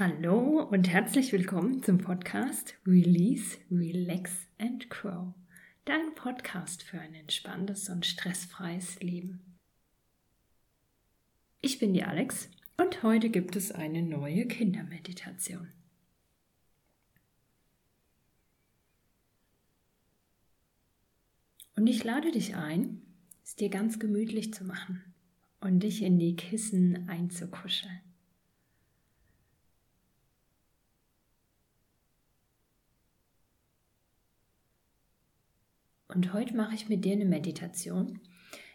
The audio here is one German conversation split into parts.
Hallo und herzlich willkommen zum Podcast Release, Relax and Grow. Dein Podcast für ein entspanntes und stressfreies Leben. Ich bin die Alex und heute gibt es eine neue Kindermeditation. Und ich lade dich ein, es dir ganz gemütlich zu machen und dich in die Kissen einzukuscheln. Und heute mache ich mit dir eine Meditation,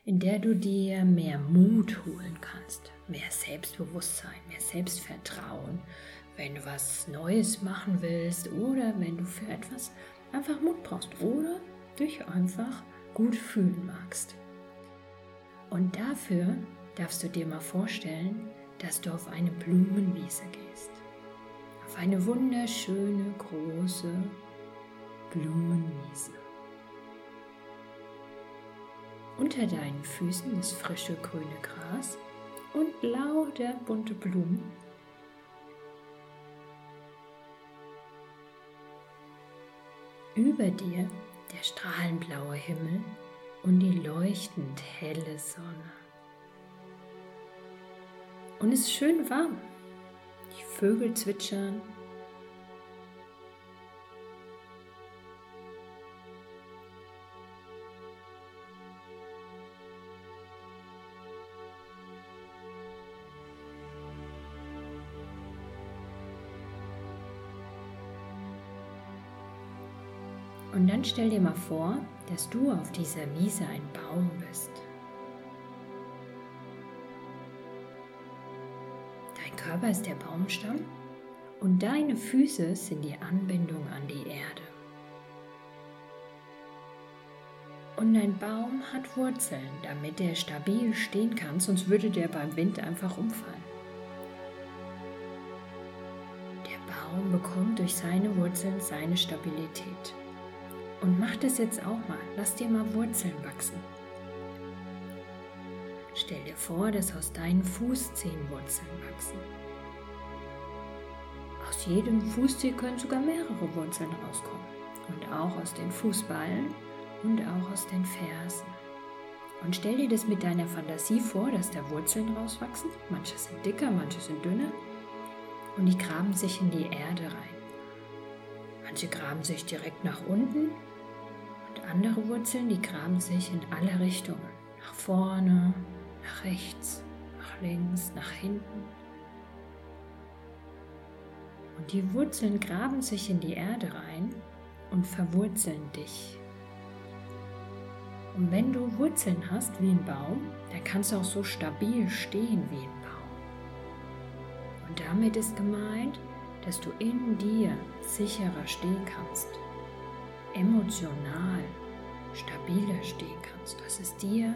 in der du dir mehr Mut holen kannst, mehr Selbstbewusstsein, mehr Selbstvertrauen, wenn du was Neues machen willst oder wenn du für etwas einfach Mut brauchst oder dich einfach gut fühlen magst. Und dafür darfst du dir mal vorstellen, dass du auf eine Blumenwiese gehst. Auf eine wunderschöne, große Blumenwiese. Unter deinen Füßen das frische grüne Gras und lauter bunte Blumen. Über dir der strahlenblaue Himmel und die leuchtend helle Sonne. Und es ist schön warm. Die Vögel zwitschern Und dann stell dir mal vor, dass du auf dieser Wiese ein Baum bist. Dein Körper ist der Baumstamm und deine Füße sind die Anbindung an die Erde. Und ein Baum hat Wurzeln, damit er stabil stehen kann, sonst würde der beim Wind einfach umfallen. Der Baum bekommt durch seine Wurzeln seine Stabilität. Und mach das jetzt auch mal. Lass dir mal Wurzeln wachsen. Stell dir vor, dass aus deinen Fußzehen Wurzeln wachsen. Aus jedem Fußzeh können sogar mehrere Wurzeln rauskommen. Und auch aus den Fußballen und auch aus den Fersen. Und stell dir das mit deiner Fantasie vor, dass da Wurzeln rauswachsen. Manche sind dicker, manche sind dünner. Und die graben sich in die Erde rein. Manche graben sich direkt nach unten andere Wurzeln, die graben sich in alle Richtungen. Nach vorne, nach rechts, nach links, nach hinten. Und die Wurzeln graben sich in die Erde rein und verwurzeln dich. Und wenn du Wurzeln hast wie ein Baum, dann kannst du auch so stabil stehen wie ein Baum. Und damit ist gemeint, dass du in dir sicherer stehen kannst, emotional stabiler stehen kannst, dass es dir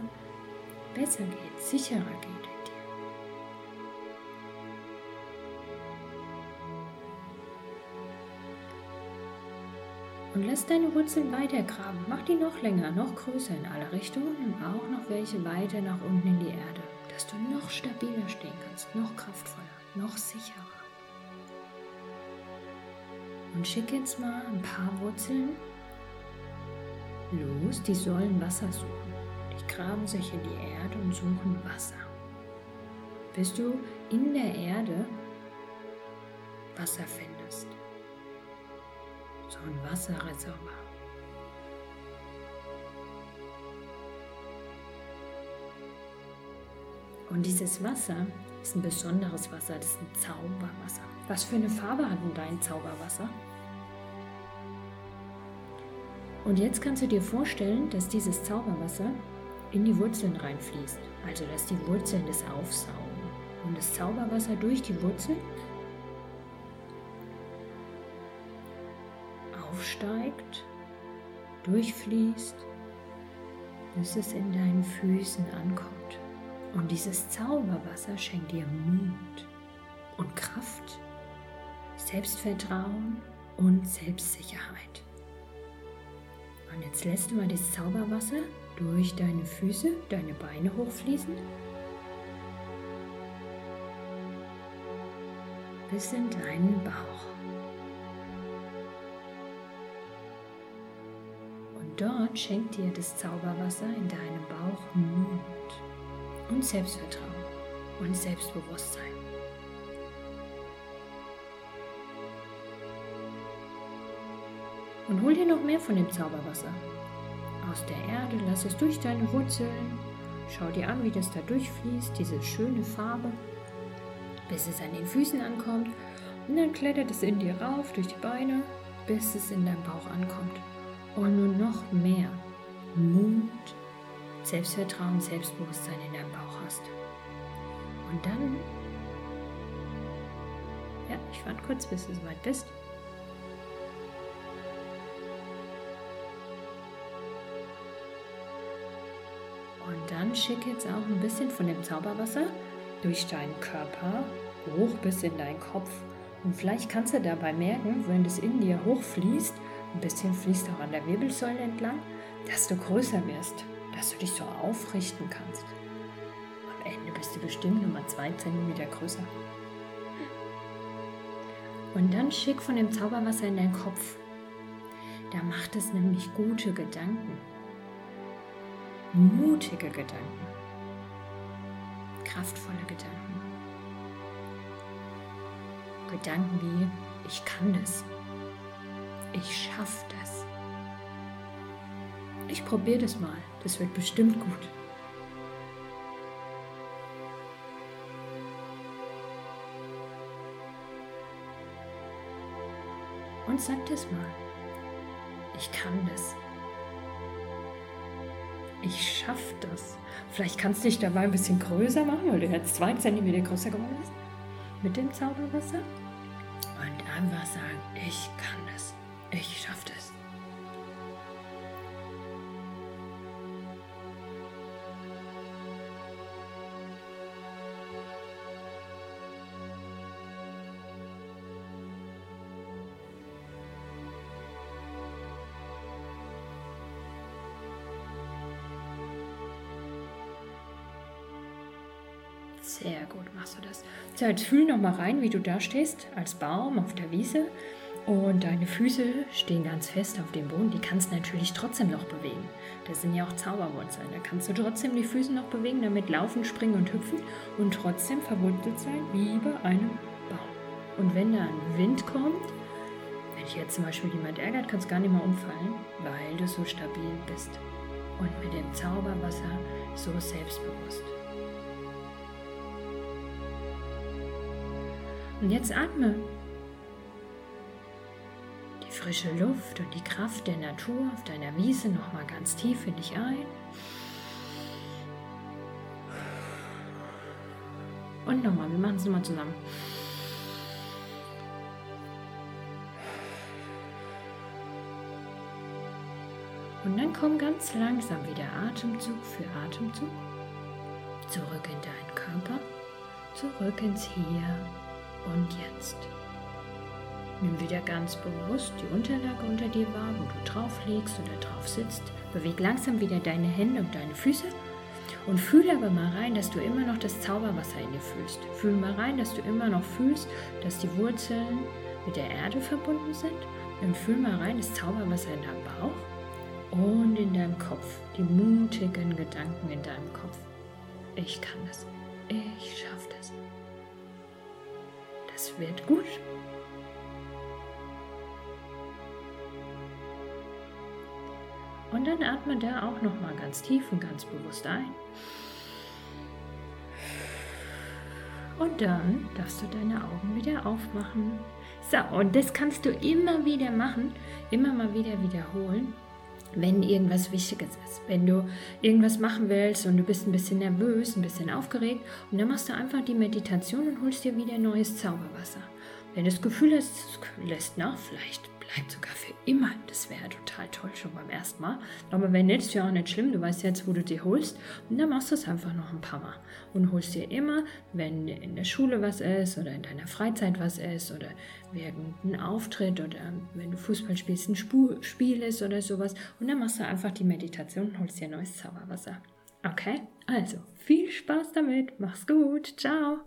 besser geht, sicherer geht in dir. Und lass deine Wurzeln weiter graben. Mach die noch länger, noch größer in alle Richtungen und auch noch welche weiter nach unten in die Erde, dass du noch stabiler stehen kannst, noch kraftvoller, noch sicherer. Und schick jetzt mal ein paar Wurzeln los, die sollen Wasser suchen. Die graben sich in die Erde und suchen Wasser. Bis du in der Erde Wasser findest. So ein Wasserreservoir. Und dieses Wasser ist ein besonderes Wasser, das ist ein Zauberwasser. Was für eine Farbe hat denn dein Zauberwasser? Und jetzt kannst du dir vorstellen, dass dieses Zauberwasser in die Wurzeln reinfließt. Also dass die Wurzeln das aufsaugen. Und das Zauberwasser durch die Wurzeln aufsteigt, durchfließt, bis es in deinen Füßen ankommt. Und dieses Zauberwasser schenkt dir Mut und Kraft, Selbstvertrauen und Selbstsicherheit. Und jetzt lässt du mal das Zauberwasser durch deine Füße, deine Beine hochfließen. bis in deinen Bauch. Und dort schenkt dir das Zauberwasser in deinem Bauch Mut und Selbstvertrauen und Selbstbewusstsein. Und hol dir noch mehr von dem Zauberwasser. Aus der Erde, lass es durch deine Wurzeln. Schau dir an, wie das da durchfließt, diese schöne Farbe, bis es an den Füßen ankommt. Und dann klettert es in dir rauf, durch die Beine, bis es in deinem Bauch ankommt. Und nun noch mehr Mut, Selbstvertrauen, Selbstbewusstsein in deinem Bauch hast. Und dann, ja, ich warte kurz, bis du soweit bist. Und dann schick jetzt auch ein bisschen von dem Zauberwasser durch deinen Körper hoch bis in deinen Kopf. Und vielleicht kannst du dabei merken, wenn es in dir hochfließt, ein bisschen fließt auch an der Wirbelsäule entlang, dass du größer wirst, dass du dich so aufrichten kannst. Am Ende bist du bestimmt nochmal zwei Zentimeter größer. Und dann schick von dem Zauberwasser in deinen Kopf. Da macht es nämlich gute Gedanken mutige Gedanken, kraftvolle Gedanken. Gedanken wie, ich kann das, ich schaffe das. Ich probiere das mal, das wird bestimmt gut. Und sag das mal, ich kann das ich schaffe das. Vielleicht kannst du dich dabei ein bisschen größer machen, weil du jetzt zwei Zentimeter größer geworden bist mit dem Zauberwasser. Und einfach sagen, ich kann das. Ich schaffe das. Sehr gut machst du das. So, jetzt fühl noch mal rein, wie du da stehst, als Baum auf der Wiese. Und deine Füße stehen ganz fest auf dem Boden. Die kannst du natürlich trotzdem noch bewegen. Das sind ja auch Zauberwurzeln. Da kannst du trotzdem die Füße noch bewegen, damit laufen, springen und hüpfen und trotzdem verwurzelt sein wie bei einem Baum. Und wenn da ein Wind kommt, wenn dich jetzt zum Beispiel jemand ärgert, kannst du gar nicht mehr umfallen, weil du so stabil bist. Und mit dem Zauberwasser so selbstbewusst. Und jetzt atme. Die frische Luft und die Kraft der Natur auf deiner Wiese nochmal ganz tief in dich ein. Und nochmal, wir machen es nochmal zusammen. Und dann komm ganz langsam wieder Atemzug für Atemzug zurück in deinen Körper, zurück ins Hier und jetzt. Nimm wieder ganz bewusst die Unterlage unter dir wahr, wo du drauf liegst oder drauf sitzt. Beweg langsam wieder deine Hände und deine Füße und fühle aber mal rein, dass du immer noch das Zauberwasser in dir fühlst. Fühl mal rein, dass du immer noch fühlst, dass die Wurzeln mit der Erde verbunden sind. Und fühl mal rein, das Zauberwasser in deinem Bauch und in deinem Kopf. Die mutigen Gedanken in deinem Kopf. Ich kann das. Ich schaffe das wird gut. Und dann atme da auch noch mal ganz tief und ganz bewusst ein. Und dann darfst du deine Augen wieder aufmachen. So, und das kannst du immer wieder machen, immer mal wieder wiederholen wenn irgendwas Wichtiges ist. Wenn du irgendwas machen willst und du bist ein bisschen nervös, ein bisschen aufgeregt und dann machst du einfach die Meditation und holst dir wieder neues Zauberwasser. Wenn du das Gefühl hast, es lässt nach, vielleicht bleibt sogar für immer. Das wäre total toll schon beim ersten Mal. Aber wenn nicht, ist ja auch nicht schlimm. Du weißt jetzt, wo du die holst. Und dann machst du es einfach noch ein paar Mal. Und holst dir immer, wenn in der Schule was ist oder in deiner Freizeit was ist oder irgendein Auftritt oder wenn du Fußball spielst, ein Spiel ist oder sowas. Und dann machst du einfach die Meditation und holst dir neues Zauberwasser. Okay? Also, viel Spaß damit. Mach's gut. Ciao.